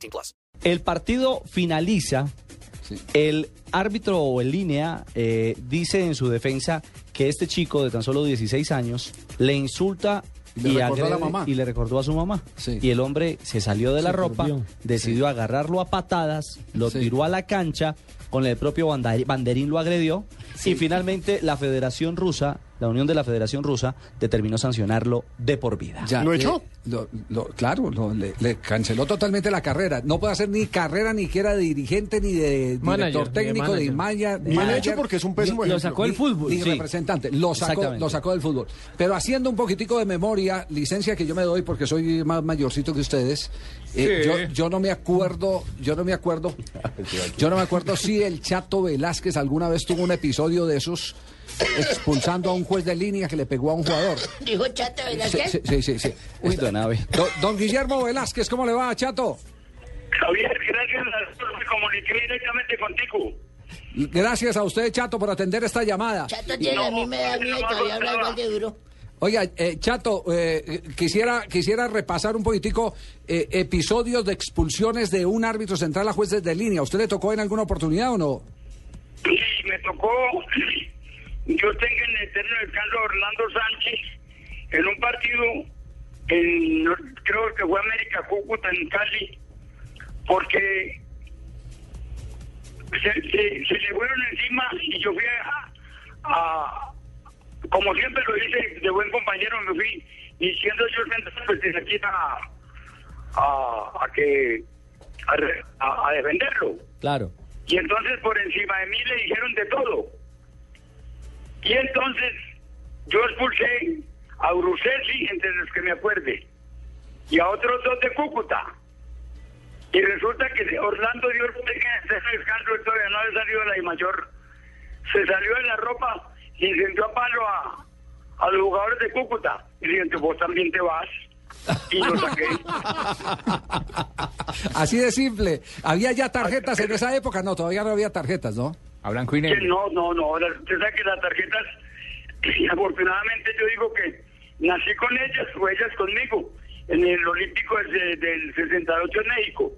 18 plus. El partido finaliza. El árbitro en línea eh, dice en su defensa que este chico de tan solo 16 años le insulta Y le recordó a la agrede- mamá. y le recordó a su mamá. Sí. Y el hombre se salió de la Se ropa, decidió agarrarlo a patadas, lo Sí. tiró a la cancha, con el propio banderín lo agredió y finalmente la Federación Rusa, la Unión de la Federación Rusa, determinó sancionarlo de por vida. Ya, ¿Lo echó? lo- lo- claro, lo- le, le canceló totalmente la carrera. No puede hacer ni carrera ni siquiera de dirigente, ni de Manager, director ni de técnico, de manager. Maya. Bien manager, hecho porque es un pésimo Lo ejemplo. sacó el ni- fútbol, ni sí. representante. Lo sacó, lo sacó del fútbol. Pero haciendo un poquitico de memoria, licencia que yo me doy porque soy más mayorcito que ustedes. eh, Sí. yo, yo no me acuerdo, yo no me acuerdo, yo no me acuerdo si el Chato Velázquez alguna vez tuvo un episodio de esos expulsando a un juez de línea que le pegó a un jugador. Dijo Chato Velázquez. sí, sí, sí, sí. Uy, don Abe. Don, don Guillermo Velázquez, ¿cómo le va, Chato? Javier, gracias. Me comuniqué directamente contigo. Gracias a usted, Chato, por atender esta llamada. Chato tiene a mí me da miedo y todavía habla igual de duro. Oiga, eh, Chato, eh, quisiera, quisiera repasar un poquitico eh, episodios de expulsiones de un árbitro central a jueces de línea. ¿Usted le tocó en alguna oportunidad o no? Sí, me tocó. Yo tengo en el eterno descanso a Orlando Sánchez en un partido, en, creo que fue América Cúcuta en Cali, porque se, se, se le fueron encima y yo fui a, a- como siempre lo hice de buen compañero, me fui y siendo yo central, pues desde aquí a, a, a que a- a defenderlo. Claro. Y entonces por encima de mí le dijeron de todo. Y entonces yo expulsé a Bruselli, entre los que me acuerde, y a otros dos de Cúcuta. Y resulta que Orlando dio el descanso, él todavía no había salido de la I mayor. Se salió de la ropa y incendió a palo a, a los jugadores de Cúcuta. Y le dijeron, vos también te vas. Y lo saqué. Así de simple. ¿Había ya tarjetas en esa época? No, todavía no había tarjetas, ¿no? A blanco y negro. no, no, no. Usted sabe que las tarjetas, afortunadamente yo digo que nací con ellas o ellas conmigo en el Olímpico del, del 68 en México.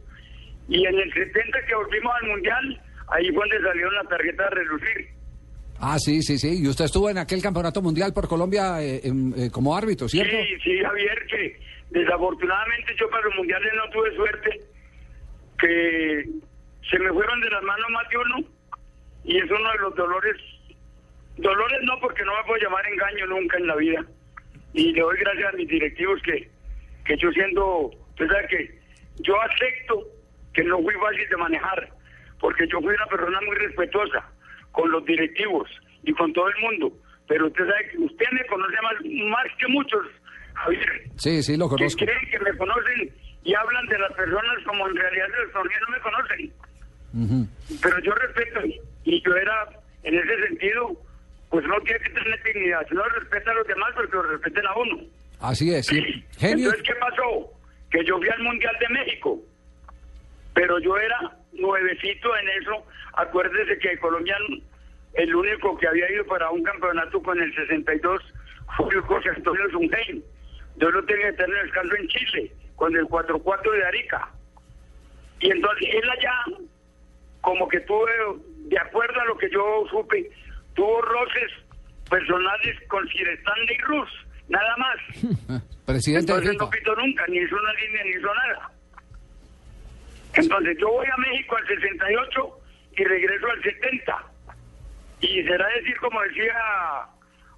Y en el 70 que volvimos al Mundial, ahí fue donde salieron las tarjetas a relucir. Ah, sí, sí, sí. Y usted estuvo en aquel campeonato mundial por Colombia eh, eh, como árbitro, ¿cierto? Sí, sí, Javier, que desafortunadamente yo para los mundiales no tuve suerte, que se me fueron de las manos más de uno, y es uno de los dolores, dolores no, porque no me puedo llamar engaño nunca en la vida, y le doy gracias a mis directivos que, que yo siendo, usted sabe que yo acepto que no fui fácil de manejar, porque yo fui una persona muy respetuosa con los directivos y con todo el mundo, pero usted sabe que usted me conoce más, más que muchos, Javier, Sí, sí, lo que conozco. creen que me conocen y hablan de las personas como en realidad los no me conocen. Pero yo respeto y yo era, en ese sentido, pues no tiene que tener dignidad. Si no respeta a los demás, pues que lo respeten a uno. Así es, sí. Genio. Entonces, ¿qué pasó? Que yo fui al Mundial de México, pero yo era nuevecito en eso. Acuérdese que Colombia, el único que había ido para un campeonato con el 62 fue José Antonio Zungein. Yo lo tenía que tener descanso en Chile, con el 4-4 de Arica. Y entonces él allá, como que tuve, de acuerdo a lo que yo supe, tuvo roces personales con Sir Stanley Rus, nada más. Presidente de Entonces no pito nunca, ni hizo una línea, ni hizo nada. Entonces yo voy a México al 68 y regreso al 70. Y será decir, como decía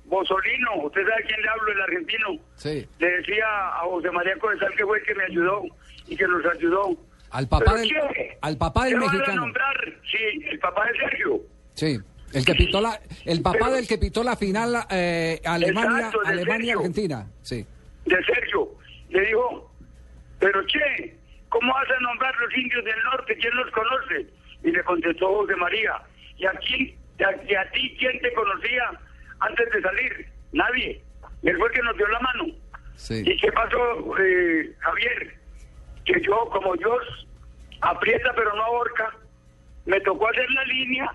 Bosolino, usted sabe quién le hablo, el argentino. Sí. Le decía a José María Codesal que fue el que me ayudó y que nos ayudó. Al papá del- ¿qué? al papá del ¿Qué van a mexicano. nombrar? Sí, el papá de Sergio. Sí. El que pitó la, el papá Pero- del que pitó la final eh, Alemania, Exacto, Alemania Sergio. Argentina. Sí. de Sergio, le dijo, pero che, ¿cómo vas a nombrar los indios del norte? ¿Quién los conoce? Y le contestó José María, ¿y aquí, a, ti quién te conocía antes de salir? Nadie. Él fue el que nos dio la mano. Sí. ¿Y qué pasó, eh, Javier? Que yo, como Dios aprieta pero no ahorca, me tocó hacer la línea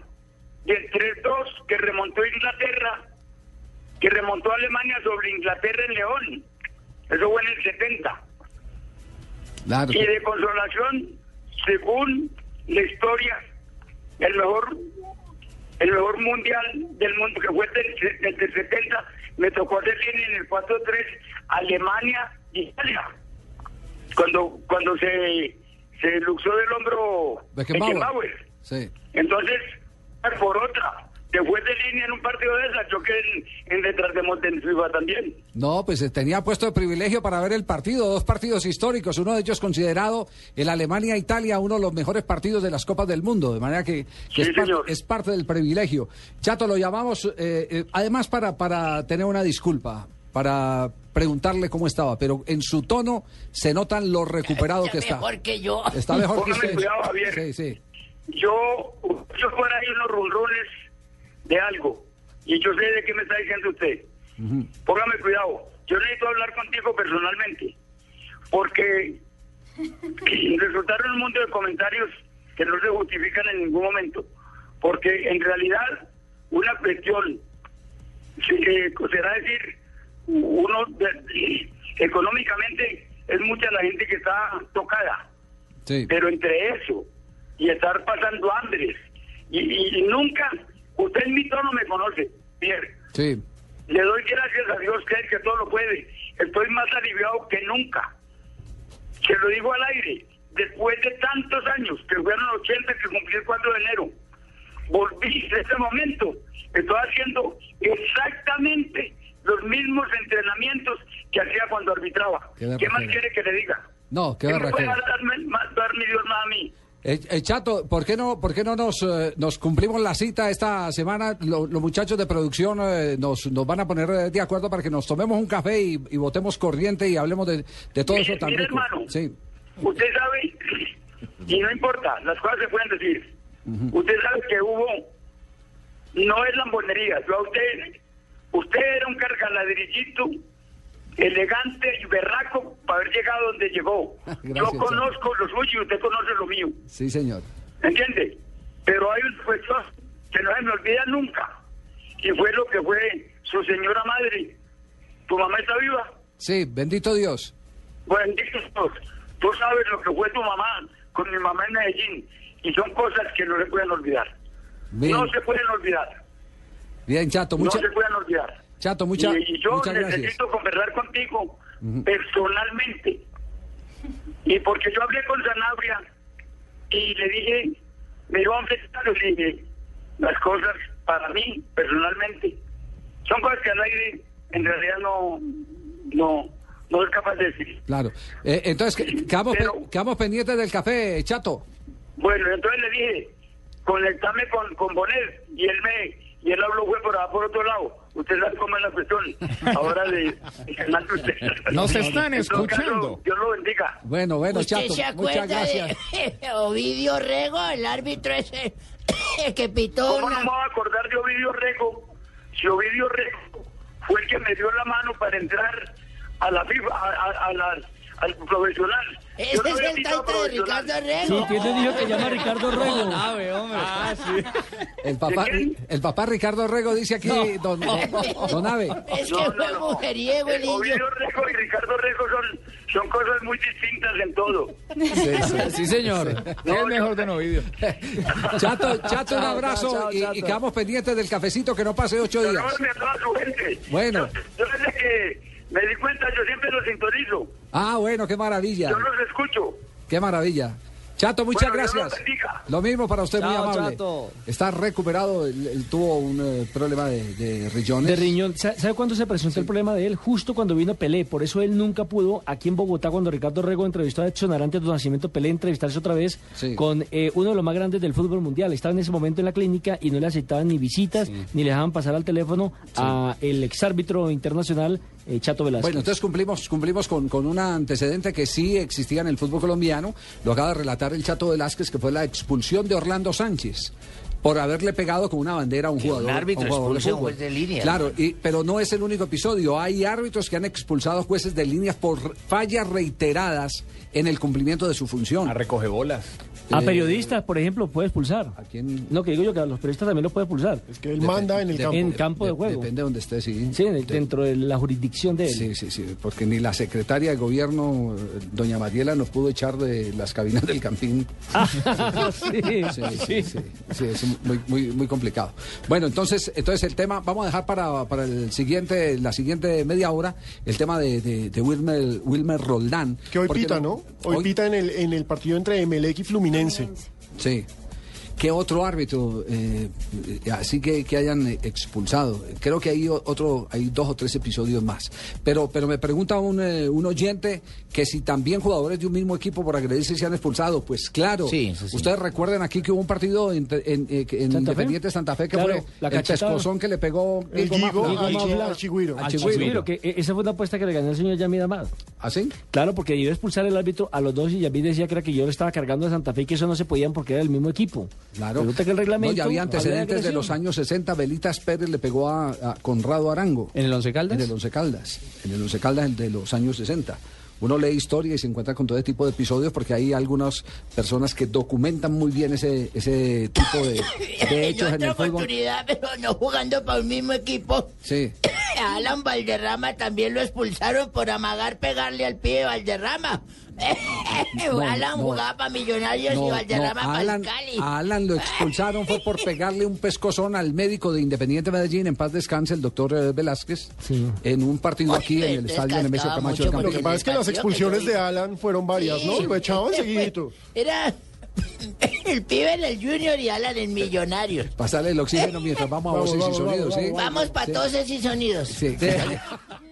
del 3-2 que remontó Inglaterra, que remontó Alemania sobre Inglaterra en León. Eso fue en el 70. Claro. Y de consolación, según la historia, el mejor el mejor mundial del mundo, que fue desde el 70, me tocó hacer línea en el 4-3 Alemania Italia. Cuando cuando se, se luxó del hombro Beckenbauer. Beckenbauer. Sí. Entonces, por otra, que fue de línea en un partido de esas, yo quedé en, en detrás de Montenegro también. No, pues eh, tenía puesto de privilegio para ver el partido, dos partidos históricos, uno de ellos considerado el Alemania-Italia, uno de los mejores partidos de las Copas del Mundo, de manera que, que Sí, es, par- señor. es parte del privilegio. Chato, lo llamamos, eh, eh, además para, para tener una disculpa, para preguntarle cómo estaba, pero en su tono se notan lo recuperado que está. Mejor que yo. Está mejor que Póngame usted. cuidado, Javier. Sí, sí. Yo, yo fuera ahí unos runrunes de algo, y yo sé de qué me está diciendo usted. Póngame cuidado, yo necesito hablar contigo personalmente, porque resultaron un montón de comentarios que no se justifican en ningún momento, porque en realidad una cuestión eh, será decir, uno de- económicamente es mucha la gente que está tocada, sí. pero entre eso y estar pasando hambres y, y- y nunca, usted en mi tono me conoce, Pierre. Sí. Le doy gracias a Dios que es que todo lo puede. Estoy más aliviado que nunca. Se lo digo al aire. Después de tantos años, que fueron 80 que cumplí el 4 de enero, volví en ese momento. Estoy haciendo exactamente los mismos entrenamientos que hacía cuando arbitraba. Qué ¿Qué más quiere que le diga? No, qué ¿Qué me puede darme, más, dar mi Dios más a mí? Eh, eh, Chato, ¿por qué no, por qué no nos, eh, nos cumplimos la cita esta semana? Lo- los muchachos de producción eh, nos, nos van a poner eh, de acuerdo para que nos tomemos un café y, y votemos corriente y hablemos de, de todo Mire, eso rico. hermano. Sí, Usted sabe, y no importa, las cosas se pueden decir. Usted sabe que hubo, no es lambonería, yo a usted, usted era un cargaladrillito elegante y berraco para haber llegado donde llegó. Gracias, yo conozco lo suyo y usted conoce lo mío, sí, señor. ¿entiende? Pero hay una cuestión que no se me olvida nunca, y fue lo que fue su señora madre. ¿Tu mamá está viva? Sí, bendito Dios. Bendito Dios. Tú sabes lo que fue tu mamá con mi mamá en Medellín. Y son cosas que no se pueden olvidar. Bien, No se pueden olvidar. Bien Chato, No mucha, se pueden olvidar. Chato, mucha, y, y yo muchas gracias. necesito conversar contigo personalmente. Y porque yo hablé con Sanabria y le dije, me iba a enfrentar, le dije, las cosas para mí, personalmente, son cosas que al aire en realidad no, no, no es capaz de decir. Claro. Eh, entonces, pe- quedamos pendientes del café, Chato. Bueno, entonces le dije, conectame con, con Bonet, y él me, y él habló fue por, por otro lado. Usted sabe cómo es la cuestión ahora usted. Nos están escuchando. Dios lo bendiga. Bueno, bueno, ¿Usted Chato, se muchas acuerda gracias. de Ovidio Rego, el árbitro ese que pitó ¿Cómo no una... me voy a acordar de Ovidio Rego? Si Ovidio Rego fue el que me dio la mano para entrar a la FIFA, a, a- a la- al profesional. No es el taita de. Ricardo Rego. ¿Quién te dijo que llama Ricardo Rego? Ah, sí. El papá, el papá Ricardo Rego dice aquí, don, don, don Ave. Es que fue no. mujeriego el niño. Ovidio Rego y Ricardo Rego son, son cosas muy distintas en todo. Sí, señor. es mejor de Novidio. Chato, Chato, un abrazo chao, y, Chato. y quedamos pendientes del cafecito que no pase ocho días. Bueno. Yo, yo desde que me di cuenta, yo siempre los sintonizo. Ah, bueno, qué maravilla. Yo los escucho. Qué maravilla. Chato, muchas Bueno, gracias. Lo mismo para usted, muy Chao, amable. Chato. Está recuperado, él, él tuvo un eh, problema de, de riñones. De riñón. Sa- ¿Sabe cuándo se presentó el problema de él? Justo cuando vino Pelé. Por eso él nunca pudo, aquí en Bogotá, cuando Ricardo Rego entrevistó a Edson Arantes de Nacimiento Pelé, entrevistarse otra vez Sí. con eh, uno de los más grandes del fútbol mundial. Estaba en ese momento en la clínica y no le aceptaban ni visitas, ni le dejaban pasar al teléfono a el exárbitro internacional eh, Chato Velázquez. Bueno, entonces cumplimos, cumplimos con, con un antecedente que sí existía en el fútbol colombiano. Lo acaba de relatar el Chato Velázquez, que fue la expulsión de Orlando Sánchez por haberle pegado con una bandera a un Que un jugador. árbitro un jugador de un juez de línea, Claro, y- pero no es el único episodio. Hay árbitros que han expulsado jueces de línea por fallas reiteradas en el cumplimiento de su función. A recoge bolas. A eh, periodistas, por ejemplo, puede expulsar. ¿A quién? No, que digo yo que a los periodistas también los puede expulsar. Es que él manda en el campo. En campo de juego. Depende de donde esté, sí. Sí, de- dentro de la jurisdicción de él. Sí, sí, sí, porque ni la secretaria de gobierno, doña Mariela, nos pudo echar de las cabinas del campín. sí, Sí, sí, sí, sí, es muy, muy, muy complicado. Bueno, entonces, entonces el tema, vamos a dejar para, para el siguiente, la siguiente media hora, el tema de, de, de Wilmer, Wilmer Roldán. Que hoy pita, ¿no? Hoy, pita en el, en el partido entre Emelec y Fluminense. Sí. ¿Qué otro árbitro eh, así que, que hayan expulsado? Creo que hay otro, hay dos o tres episodios más. Pero, pero me pregunta un, eh, un oyente que si también jugadores de un mismo equipo por agredirse se han expulsado. Pues claro. Sí, sí. Ustedes recuerdan aquí que hubo un partido en, en, eh, en ¿Santa Fe? Independiente Santa Fe que Claro, fue la el pescozón que le pegó El al, Mafla. al Chigüiro. Que eh, esa fue una apuesta que le ganó el señor Yamid Amad. ¿Así? Claro, porque iba a expulsar el árbitro a los dos y Yamid decía que era que yo le estaba cargando a Santa Fe y que eso no se podían porque era el mismo equipo. Claro. Resulta que el reglamento... No, ya había de antecedentes de los años 60. Belitas Pérez le pegó a, a Conrado Arango. ¿En el Once Caldas? En el Once Caldas. En el Once Caldas el de los años 60. Uno lee historia y se encuentra con todo este tipo de episodios porque hay algunas personas que documentan muy bien ese, ese tipo de, de En hechos en otra el fútbol. oportunidad, pero no jugando para un mismo equipo. Sí. A Alan Valderrama también lo expulsaron por amagar pegarle al pibe Valderrama. Alan no. jugaba para Millonarios y Valderrama no, para Alan, el Cali. a Alan lo expulsaron fue por pegarle un pescozón al médico de Independiente Medellín, en paz descanse, el doctor eh, Velázquez, Sí. en un partido Oye, aquí en el estadio Nemesio Camacho del Lo que pasa es que las que expulsiones de Alan fueron varias, ¿no? Lo echaban fue- seguidito. Era el pibe en el Junior y Alan en Millonarios. Pasarle el oxígeno mientras vamos a Vamos, voces y sonidos, vamos, ¿sí? Vamos para toses y sonidos. Sí.